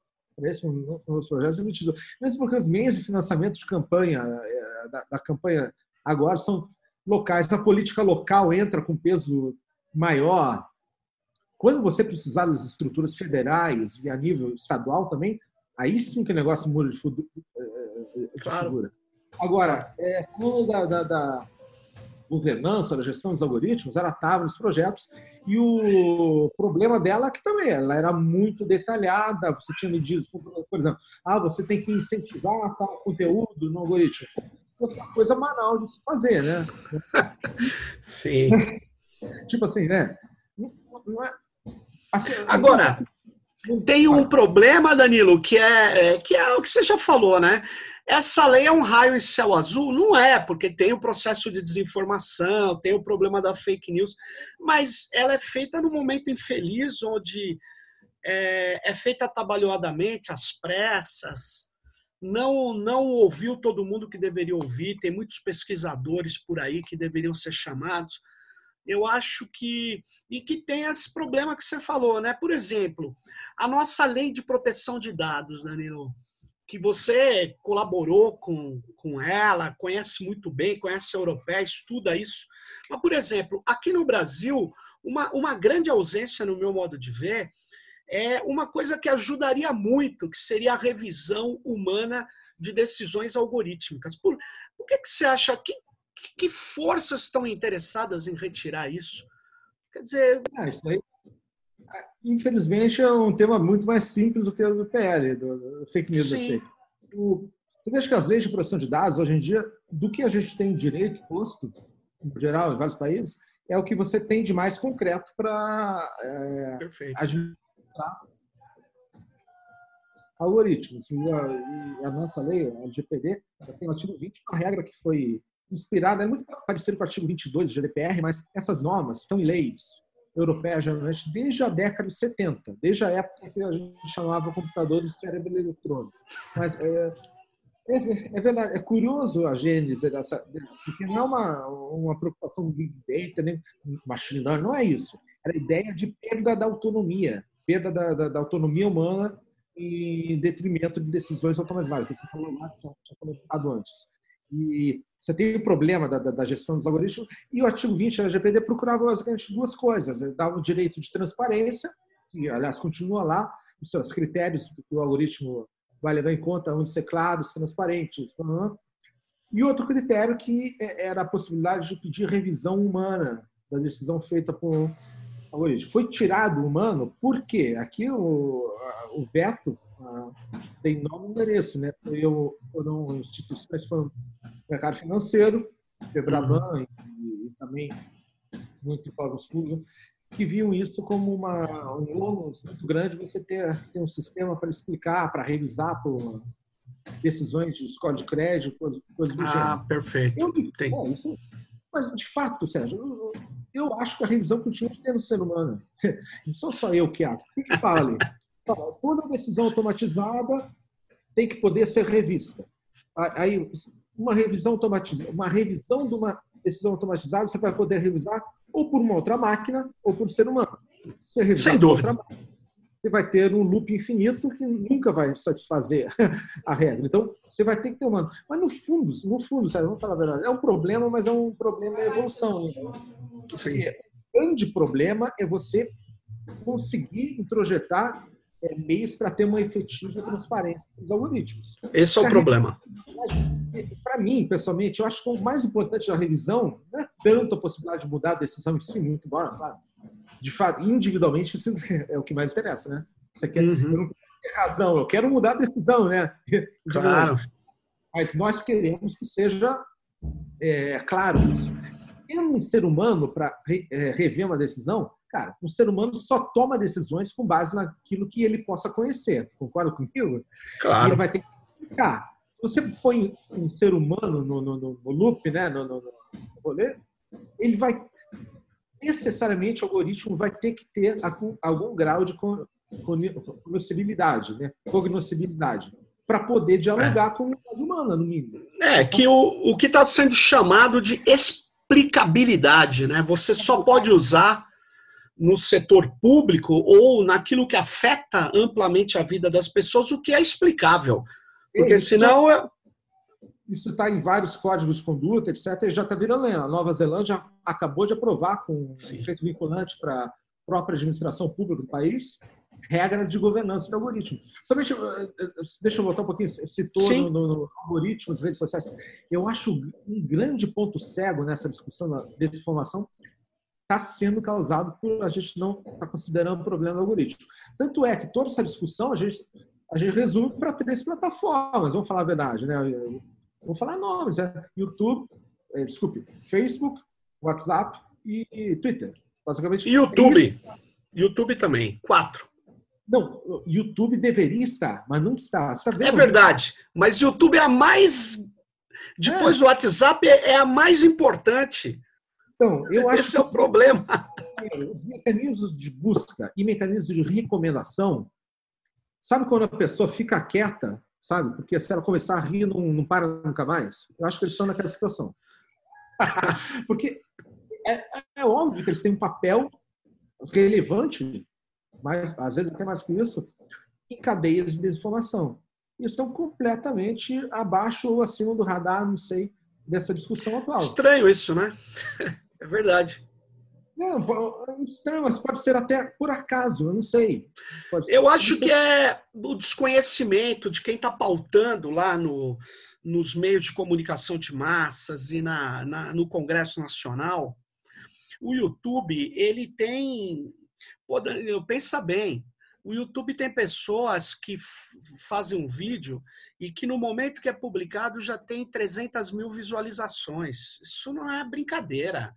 esse um dos projetos emitidos. Mesmo porque os meios de financiamento de campanha, é, da, da campanha agora, são locais. A política local entra com peso maior. Quando você precisar das estruturas federais e a nível estadual também, aí sim que o negócio muda de, é, é, de claro. figura. Agora, é, da, da, da governança, da gestão dos algoritmos, ela estava nos projetos e o problema dela é que também ela era muito detalhada, você tinha medidas, por exemplo, ah, você tem que incentivar tal conteúdo no algoritmo. É uma coisa banal de se fazer, né? Sim. tipo assim, né? Agora, tem um problema, Danilo, que é, é, que é o que você já falou, né? Essa lei é um raio em céu azul? Não é, porque tem o processo de desinformação, tem o problema da fake news, mas ela é feita num momento infeliz, onde é, é feita atabalhoadamente, às pressas, não, não ouviu todo mundo que deveria ouvir, tem muitos pesquisadores por aí que deveriam ser chamados. Eu acho que. E que tem esse problema que você falou, né? Por exemplo, a nossa lei de proteção de dados, Danilo, que você colaborou com, com ela, conhece muito bem, conhece a europeia, estuda isso. Mas, por exemplo, aqui no Brasil, uma, uma grande ausência, no meu modo de ver, é uma coisa que ajudaria muito, que seria a revisão humana de decisões algorítmicas. Por, por que, que você acha que, que forças estão interessadas em retirar isso? Quer dizer. Ah, isso aí, infelizmente, é um tema muito mais simples do que o do PL, do, fake news. Sim. O, você veja que as leis de proteção de dados, hoje em dia, do que a gente tem direito posto, em geral, em vários países, é o que você tem de mais concreto para é, administrar algoritmos. E a, e a, nossa lei, a LGPD, tem o artigo 20, uma regra que foi inspirada, é muito parecido com o artigo 22 do GDPR, mas essas normas estão em leis europeias geralmente desde a década de 70, desde a época que a gente chamava computador de cérebro eletrônico. Mas é, é, é, verdade, é curioso a gênese dessa, porque não é uma, uma preocupação Big Data, nem machine learning, não é isso. Era a ideia de perda da autonomia perda da, da, da autonomia humana em detrimento de decisões automatizadas, que você falou lá, tinha comentado antes. E você tem o problema da, da, da, gestão dos algoritmos, e o artigo 20 da LGPD procurava basicamente duas coisas. Ele dava o direito de transparência, que, aliás, continua lá, os seus critérios que o algoritmo vai levar em conta, onde ser claros, transparentes. E outro critério que é, era a possibilidade de pedir revisão humana da decisão feita por origem. Foi tirado o humano, por quê? Aqui o, o veto tem nome e endereço, né? Eu, foram instituições, o mercado financeiro, Febraban e, e também muito órgãos públicos, que viam isso como uma, um ônus muito grande você ter, ter um sistema para explicar, para revisar por decisões de escola de crédito, coisas, coisas do ah, gênero. Ah, perfeito. Eu, Tem. É, isso, mas, de fato, Sérgio, eu acho que a revisão continua tendo ser humana. Não sou só eu que acho. O que, fala ali? Fala, toda decisão automatizada tem que poder ser revista. Aí, uma revisão automatizada, uma revisão de uma decisão automatizada, você vai poder revisar ou por uma outra máquina ou por ser humano. Sem dúvida. Máquina, você vai ter um loop infinito que nunca vai satisfazer a regra. Então, você vai ter que ter humano. Mas no fundo, no fundo, sabe, vamos falar a verdade, é um problema, mas é um problema de evolução. Né? O grande problema é você conseguir introjetar é, meios para ter uma efetiva transparência dos algoritmos. Esse é o problema. Para mim, pessoalmente, eu acho que o mais importante da revisão não é tanto a possibilidade de mudar a decisão em si, muito embora, claro, de fato, individualmente, isso é o que mais interessa, né? Você quer, uhum. eu não razão, eu quero mudar a decisão, né? Claro. Mas nós queremos que seja é, claro isso. Tendo um ser humano para re, é, rever uma decisão, cara, um ser humano só toma decisões com base naquilo que ele possa conhecer. Concorda comigo? Claro. E ele vai ter que explicar. Se você põe um ser humano no, no, no loop, né, no, no, no rolê, ele vai necessariamente o algoritmo vai ter que ter algum grau de cognoscibilidade, né? cognoscibilidade para poder dialogar é. com a humana, no mínimo. É, que o, o que está sendo chamado de explicabilidade, né? Você só pode usar no setor público ou naquilo que afeta amplamente a vida das pessoas o que é explicável. Porque é, senão. Já, isso está em vários códigos de conduta, etc., e já está virando lei. A Nova Zelândia acabou de aprovar, com Sim. efeito vinculante para a própria administração pública do país, regras de governança de algoritmos. Somente, eh, eh, deixa eu voltar um pouquinho, citou no, no, algoritmos, redes sociais. Eu acho um grande ponto cego nessa discussão da desinformação está sendo causado por a gente não estar tá considerando o problema do algoritmo. Tanto é que toda essa discussão a gente, a gente resume para três plataformas, vamos falar a verdade, né? Vou falar nomes, é YouTube, é, desculpe, Facebook, WhatsApp e Twitter. Basicamente. YouTube. YouTube também. Quatro. Não, YouTube deveria estar, mas não está. está é verdade, mas YouTube é a mais. Depois é. do WhatsApp, é a mais importante. Então, eu acho Esse é o problema. Os mecanismos de busca e mecanismos de recomendação, sabe quando a pessoa fica quieta, sabe? Porque se ela começar a rir, não, não para nunca mais. Eu acho que eles estão naquela situação. Porque é, é óbvio que eles têm um papel relevante, mas às vezes até mais que isso, em cadeias de desinformação. E estão completamente abaixo ou acima do radar, não sei, dessa discussão atual. Estranho isso, né? É verdade. Não, é estranho, mas pode ser até por acaso, eu não sei. Pode eu acho que é o desconhecimento de quem está pautando lá no, nos meios de comunicação de massas e na, na, no Congresso Nacional. O YouTube, ele tem. Pensa bem, o YouTube tem pessoas que fazem um vídeo e que no momento que é publicado já tem 300 mil visualizações. Isso não é brincadeira.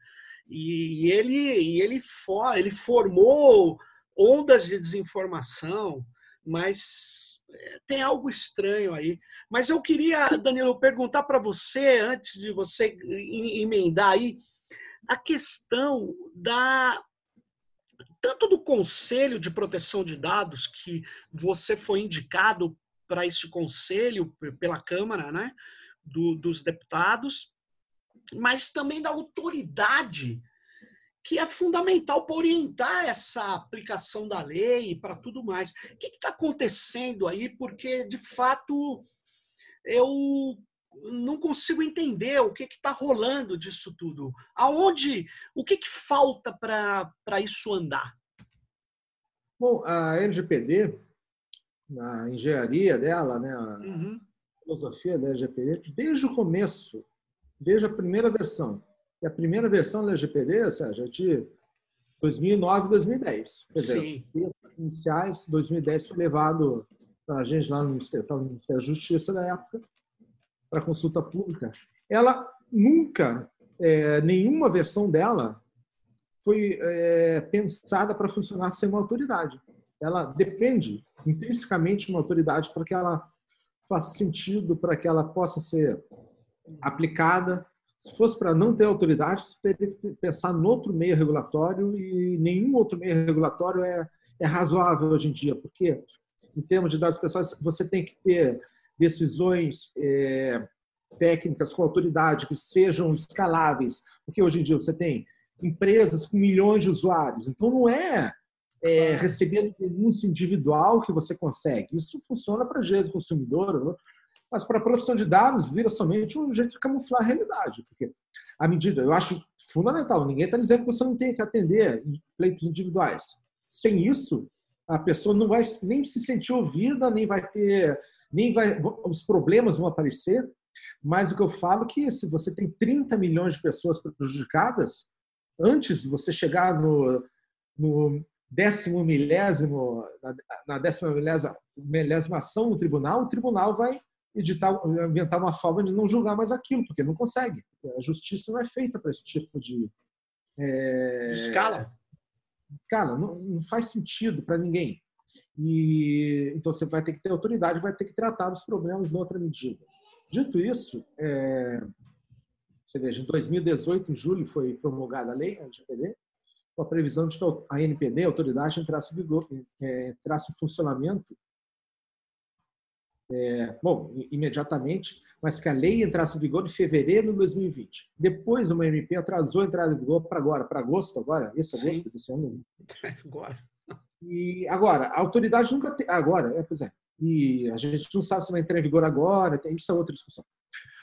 E ele, e ele, for, ele formou ondas de desinformação, mas é, tem algo estranho aí. Mas eu queria, Danilo, perguntar para você, antes de você emendar aí, a questão da tanto do Conselho de Proteção de Dados, que você foi indicado para esse conselho pela Câmara né, do, dos Deputados, mas também da autoridade, que é fundamental para orientar essa aplicação da lei e para tudo mais. O que está acontecendo aí? Porque, de fato, eu não consigo entender o que está rolando disso tudo. Aonde, o que, que falta para isso andar? Bom, a LGPD, na engenharia dela, né, a uhum. filosofia da LGPD, desde o começo, desde a primeira versão, e a primeira versão da LGPD, Sérgio, é de 2009 e 2010. Quer dizer, Sim. iniciais, 2010 foi levado para a gente lá no Ministério, no Ministério da Justiça da época, para consulta pública, ela nunca, é, nenhuma versão dela foi é, pensada para funcionar sem uma autoridade. Ela depende intrinsecamente de uma autoridade para que ela faça sentido, para que ela possa ser aplicada. Se fosse para não ter autoridade, você teria que pensar no outro meio regulatório e nenhum outro meio regulatório é, é razoável hoje em dia, porque em termos de dados pessoais você tem que ter decisões é, técnicas com autoridade que sejam escaláveis, porque hoje em dia você tem empresas com milhões de usuários, então não é, é recebendo denúncia individual que você consegue. Isso funciona para jeito do consumidor, né? mas para a produção de dados vira somente um jeito de camuflar a realidade, porque a medida, eu acho fundamental, ninguém está dizendo que você não tem que atender pleitos individuais. Sem isso, a pessoa não vai nem se sentir ouvida, nem vai ter nem vai, os problemas vão aparecer, mas o que eu falo é que se você tem 30 milhões de pessoas prejudicadas, antes de você chegar no, no décimo milésimo, na décima milésima, milésima ação no tribunal, o tribunal vai editar, inventar uma forma de não julgar mais aquilo, porque não consegue. A justiça não é feita para esse tipo de. É... Escala? Cara, não, não faz sentido para ninguém. E, então você vai ter que ter autoridade, vai ter que tratar dos problemas em outra medida. Dito isso, é, em 2018, em julho, foi promulgada a lei, a LGPD, com a previsão de que a NPD, a autoridade, entrasse em, vigor, é, entrasse em funcionamento, é, bom, imediatamente, mas que a lei entrasse em vigor em fevereiro de 2020. Depois, uma MP atrasou a entrada em vigor para agora, para agosto agora, esse agosto Sim. desse ano. Agora. E agora, a autoridade nunca tem. Agora, é, pois é. E a gente não sabe se vai entrar em vigor agora, isso é outra discussão.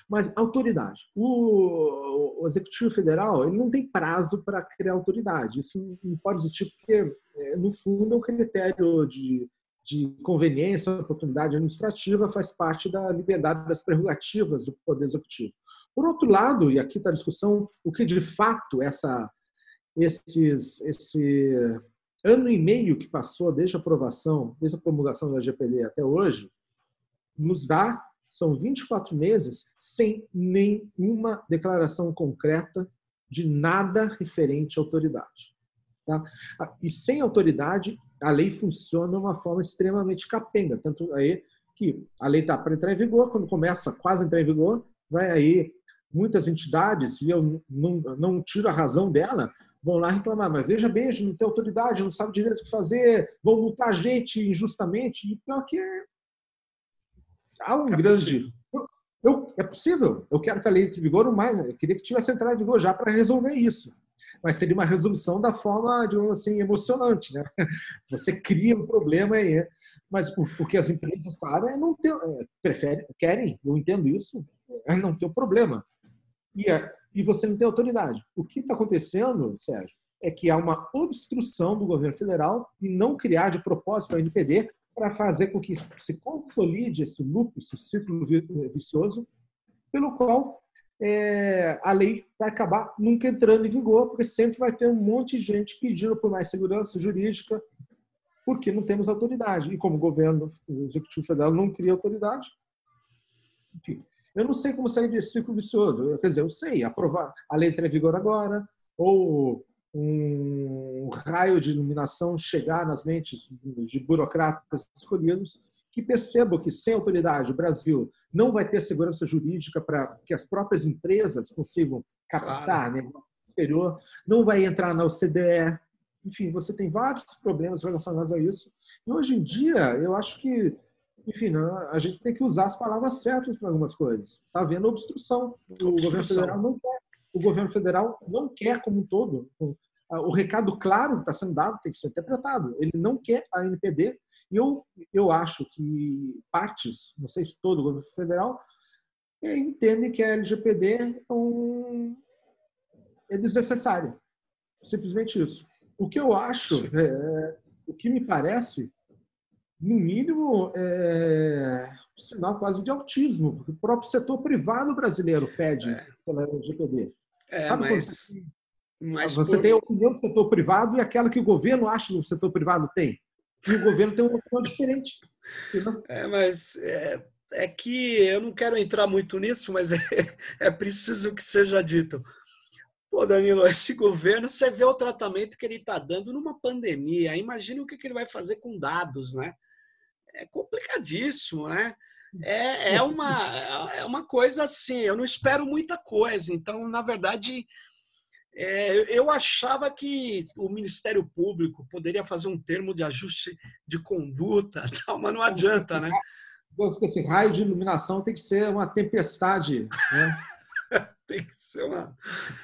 Mas autoridade. O, o Executivo Federal ele não tem prazo para criar autoridade. Isso não pode existir, porque, é, no fundo, o critério de, de conveniência, oportunidade administrativa faz parte da liberdade das prerrogativas do Poder Executivo. Por outro lado, e aqui está a discussão, o que de fato essa, esses, esse ano e meio que passou desde a aprovação, desde a promulgação da GPD até hoje, nos dá, são 24 meses, sem nenhuma declaração concreta de nada referente à autoridade. Tá? E sem autoridade, a lei funciona de uma forma extremamente capenga. Tanto aí que a lei está para entrar em vigor, quando começa quase a entrar em vigor, vai aí muitas entidades, e eu não, não tiro a razão dela, vão lá reclamar. Mas veja bem, a gente não tem autoridade, não sabe direito o que fazer, vão multar a gente injustamente. E pior que é... há um é grande. Eu, é possível. Eu quero que a lei entre em vigor o mais. Eu queria que tivesse entrado em vigor já para resolver isso. Mas seria uma resolução da forma, digamos assim, emocionante. Né? Você cria um problema aí. Mas o que as empresas, claro, é não ter. É, preferem, querem, eu entendo isso, é não ter o problema. E, é, e você não tem autoridade. O que está acontecendo, Sérgio, é que há uma obstrução do governo federal em não criar de propósito a NPD para fazer com que se consolide esse loop, esse ciclo vicioso, pelo qual é, a lei vai acabar nunca entrando em vigor, porque sempre vai ter um monte de gente pedindo por mais segurança jurídica, porque não temos autoridade. E como o governo, o Executivo Federal não cria autoridade, enfim, eu não sei como sair desse ciclo vicioso. Quer dizer, eu sei, aprovar a lei entra em vigor agora, ou um raio de iluminação chegar nas mentes de burocratas escolhidos que percebam que sem autoridade o Brasil não vai ter segurança jurídica para que as próprias empresas consigam captar claro. negócio né, exterior, não vai entrar na OCDE. Enfim, você tem vários problemas relacionados a isso. E hoje em dia, eu acho que, enfim, né, a gente tem que usar as palavras certas para algumas coisas. Está havendo obstrução. O obstrução. governo federal não quer. O governo federal não quer como um todo. O recado claro que está sendo dado tem que ser interpretado. Ele não quer a NPD e eu, eu acho que partes, não sei se todo o governo federal, é, entendem que a LGPD é, um, é desnecessária. Simplesmente isso. O que eu acho, é, o que me parece, no mínimo, é um sinal quase de autismo, porque o próprio setor privado brasileiro pede é. pela LGPD. É, Sabe mas, mas você por... tem a opinião do setor privado e aquela que o governo acha que o setor privado tem e o governo tem uma opinião diferente. É, mas é, é, que eu não quero entrar muito nisso, mas é, é preciso que seja dito. Pô, Danilo, esse governo, você vê o tratamento que ele está dando numa pandemia. Imagina o que, que ele vai fazer com dados, né? É complicadíssimo, né? É, é, uma, é uma coisa assim, eu não espero muita coisa. Então, na verdade, é, eu achava que o Ministério Público poderia fazer um termo de ajuste de conduta, tal, mas não adianta, né? Esse raio de iluminação tem que ser uma tempestade. Né? tem que ser uma.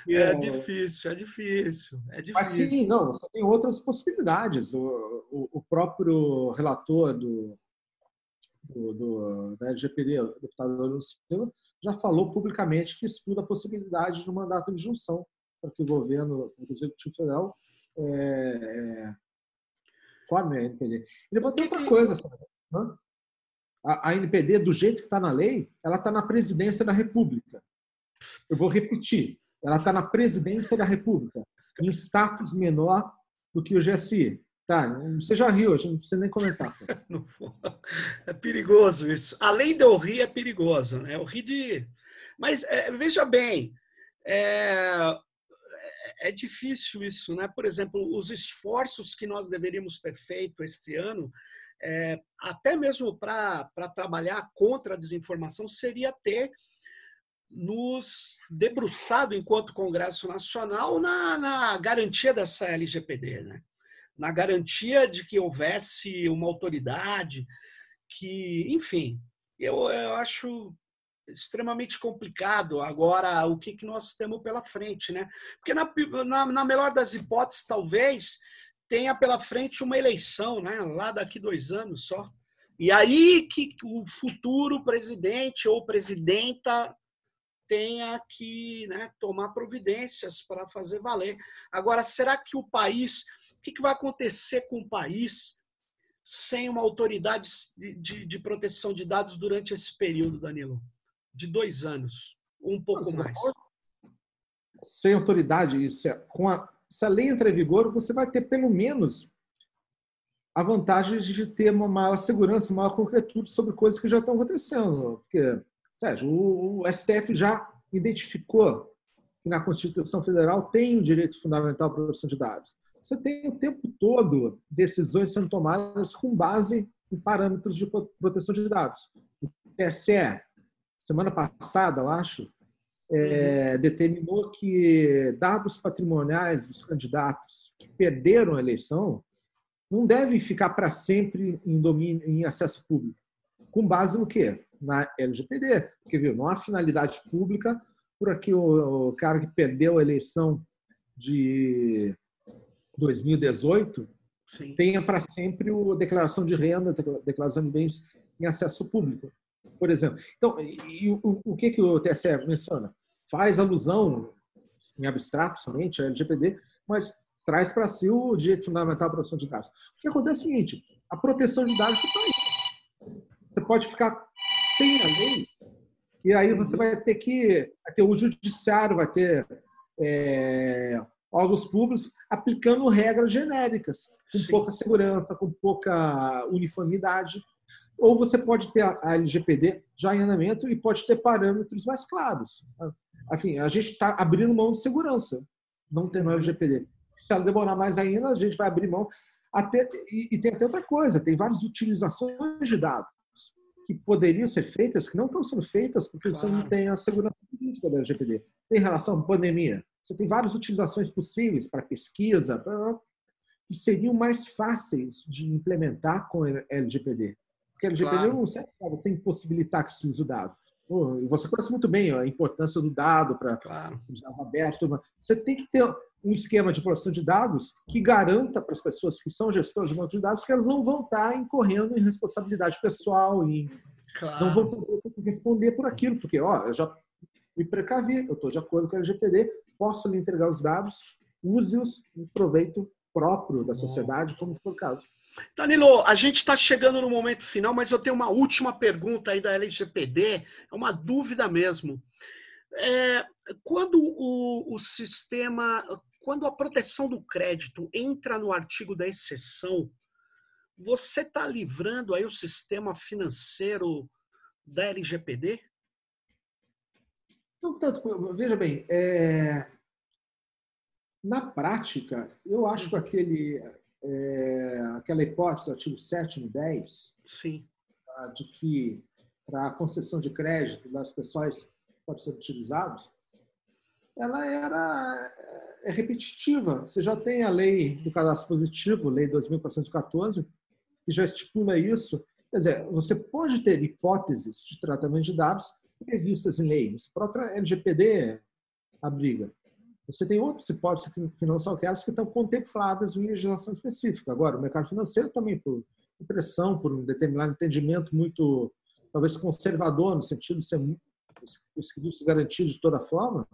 É, é, difícil, é difícil, é difícil. Mas sim, não, você tem outras possibilidades. O, o, o próprio relator do, do, do, da LGPD, o deputado Silva, já falou publicamente que estuda a possibilidade de um mandato de junção para que o governo, o Executivo Federal, é, é, forme a NPD. E depois tem outra coisa, sabe? A, a NPD, do jeito que está na lei, ela está na presidência da República. Eu vou repetir, ela está na presidência da República, em status menor do que o GSI. Tá, você já riu, a gente não precisa nem comentar. é perigoso isso. Além de eu rir, é perigoso. Né? Eu ri de. Mas é, veja bem, é, é difícil isso, né? Por exemplo, os esforços que nós deveríamos ter feito este ano, é, até mesmo para trabalhar contra a desinformação, seria ter nos debruçado enquanto Congresso Nacional na, na garantia dessa LGPD, né? na garantia de que houvesse uma autoridade que, enfim, eu, eu acho extremamente complicado agora o que, que nós temos pela frente, né? Porque na, na, na, melhor das hipóteses, talvez tenha pela frente uma eleição, né? Lá daqui dois anos só. E aí que o futuro presidente ou presidenta tenha que né, tomar providências para fazer valer. Agora, será que o país, o que, que vai acontecer com o país sem uma autoridade de, de, de proteção de dados durante esse período, Danilo? de dois anos, um pouco mais. Sem autoridade, se a, com a, se a lei entrar em vigor, você vai ter pelo menos a vantagem de ter uma maior segurança, uma maior concretude sobre coisas que já estão acontecendo. Porque, Sérgio, o, STF já identificou que na Constituição Federal tem o direito fundamental à proteção de dados. você tem o tempo todo decisões sendo tomadas com base em parâmetros de proteção de dados. O TSE, semana passada, eu acho, é, uhum. determinou que dados patrimoniais dos candidatos que perderam a eleição não devem ficar para sempre em domínio, em acesso público. Com base no quê? Na LGPD. Porque viu, não há finalidade pública por aqui o, cara que perdeu a eleição de 2018 Sim. tenha para sempre a declaração de renda, declaração de bens em acesso público, por exemplo. Então, e, o, o que, que o TSE menciona? Faz alusão, em abstrato somente, à LGPD, mas traz para si o direito fundamental à proteção de dados. O que acontece é o seguinte, a proteção de dados está. Você pode ficar sem a lei, e aí você vai ter que ter o judiciário, vai ter é, órgãos públicos aplicando regras genéricas, com Sim. pouca segurança, com pouca uniformidade. Ou você pode ter a LGPD já em andamento e pode ter parâmetros mais claros. Enfim, a gente está abrindo mão de segurança, não tendo a LGPD. Se ela demorar mais ainda, a gente vai abrir mão. Até, e, e tem até outra coisa, tem várias utilizações de dados que poderiam ser feitas, que não estão sendo feitas porque claro. você não tem a segurança política da LGPD. Tem relação à pandemia. Você tem várias utilizações possíveis para pesquisa, que seriam mais fáceis de implementar com a LGPD. Porque a LGPD claro. não serve para você impossibilitar que se use o dado. Você conhece muito bem a importância do dado para claro. os dados abertos. Você tem que ter um esquema de proteção de dados que garanta para as pessoas que são gestores de banco de dados que elas não vão estar incorrendo em responsabilidade pessoal, em, claro. não vão poder responder por aquilo, porque ó, eu já me precavi, eu estou de acordo com a LGPD, posso lhe entregar os dados, use-os em proveito próprio da sociedade, como for o caso. Danilo, a gente está chegando no momento final, mas eu tenho uma última pergunta aí da LGPD, é uma dúvida mesmo. É, quando o, o sistema, quando a proteção do crédito entra no artigo da exceção, você está livrando aí o sistema financeiro da LGPD? Não tanto, veja bem, é... na prática, eu acho que aquele, é... aquela hipótese do artigo 7 e 10, Sim. Tá, de que para a concessão de crédito das pessoas podem ser utilizados, ela era é repetitiva. Você já tem a lei do cadastro positivo, lei 2414, que já estipula isso. Quer dizer, você pode ter hipóteses de tratamento de dados previstas em leis. A própria LGPD abriga. Você tem outras hipóteses que não são aquelas que estão contempladas em legislação específica. Agora, o mercado financeiro também, por pressão, por um determinado entendimento muito, talvez, conservador, no sentido de ser os serviços garantidos de toda forma,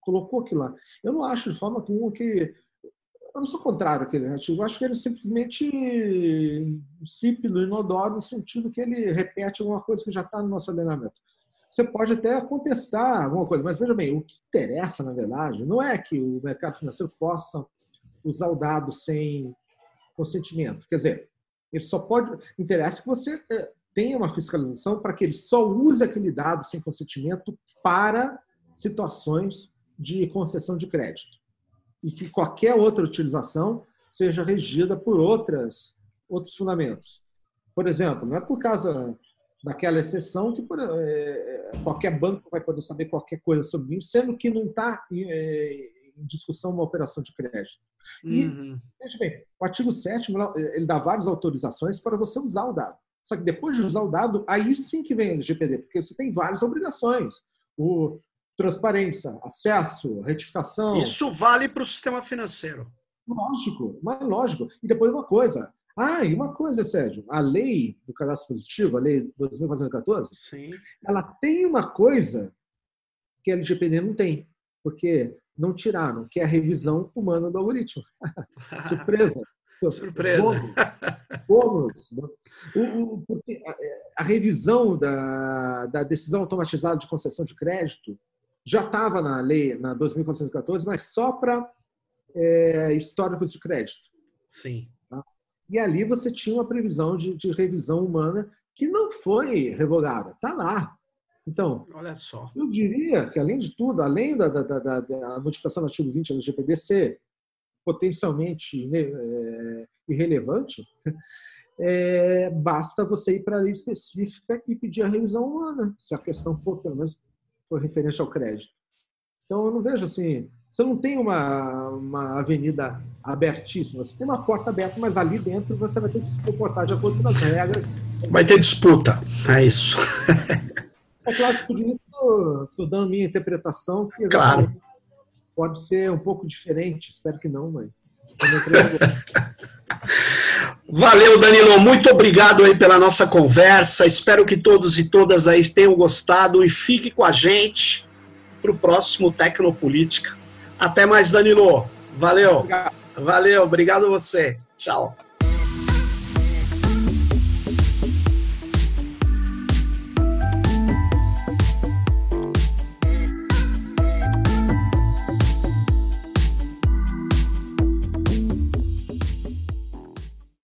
colocou aquilo lá. Eu não acho de forma comum que. Eu não sou contrário àquele artigo. Eu acho que ele é simplesmente insípido, inodoro, no sentido que ele repete alguma coisa que já está no nosso ordenamento. Você pode até contestar alguma coisa, mas veja bem, o que interessa, na verdade, não é que o mercado financeiro possa usar o dado sem consentimento. Quer dizer, ele só pode. Interessa que você é, tenha uma fiscalização para que ele só use aquele dado sem consentimento para situações de concessão de crédito. E que qualquer outra utilização seja regida por outras, outros fundamentos. Por exemplo, não é por causa daquela exceção que por, é, qualquer banco vai poder saber qualquer coisa sobre mim, sendo que não está em, é, em, discussão uma operação de crédito. E, uhum. veja bem, o artigo 7 ele dá várias autorizações para você usar o dado. Só que depois de usar o dado, aí sim que vem o LGPD, porque você tem várias obrigações. O, transparência, acesso, retificação. Isso vale para o sistema financeiro. Lógico, mas lógico. E depois uma coisa. Ah, e uma coisa, Sérgio, a lei do cadastro positivo, a lei 2414, Sim. ela tem uma coisa que a LGPD não tem, porque não tiraram, que é a revisão humana do algoritmo. Surpresa. Surpresa. Bônus. O, porque a, a, revisão da, da decisão automatizada de concessão de crédito já estava na lei, na 2414, mas só para é, históricos de crédito. Sim. Tá? E ali você tinha uma previsão de, de revisão humana que não foi revogada, está lá. Então, olha só. Eu diria que, além de tudo, além da, da, da, da modificação do artigo 20 da LGPD ser potencialmente né, é, irrelevante, é, basta você ir para a lei específica e pedir a revisão humana, se a questão for, pelo menos, for referente ao crédito. Então, eu não vejo assim. Você não tem uma, uma avenida abertíssima, você tem uma porta aberta, mas ali dentro você vai ter que se comportar de acordo com as regras. Vai ter disputa, é isso. é claro que por isso estou dando minha interpretação, que claro. pode ser um pouco diferente, espero que não, mas. Valeu, Danilo. Muito obrigado aí pela nossa conversa. Espero que todos e todas aí tenham gostado e fique com a gente para o próximo Tecnopolítica. Até mais, Danilo. Valeu. Obrigado. Valeu, obrigado a você. Tchau.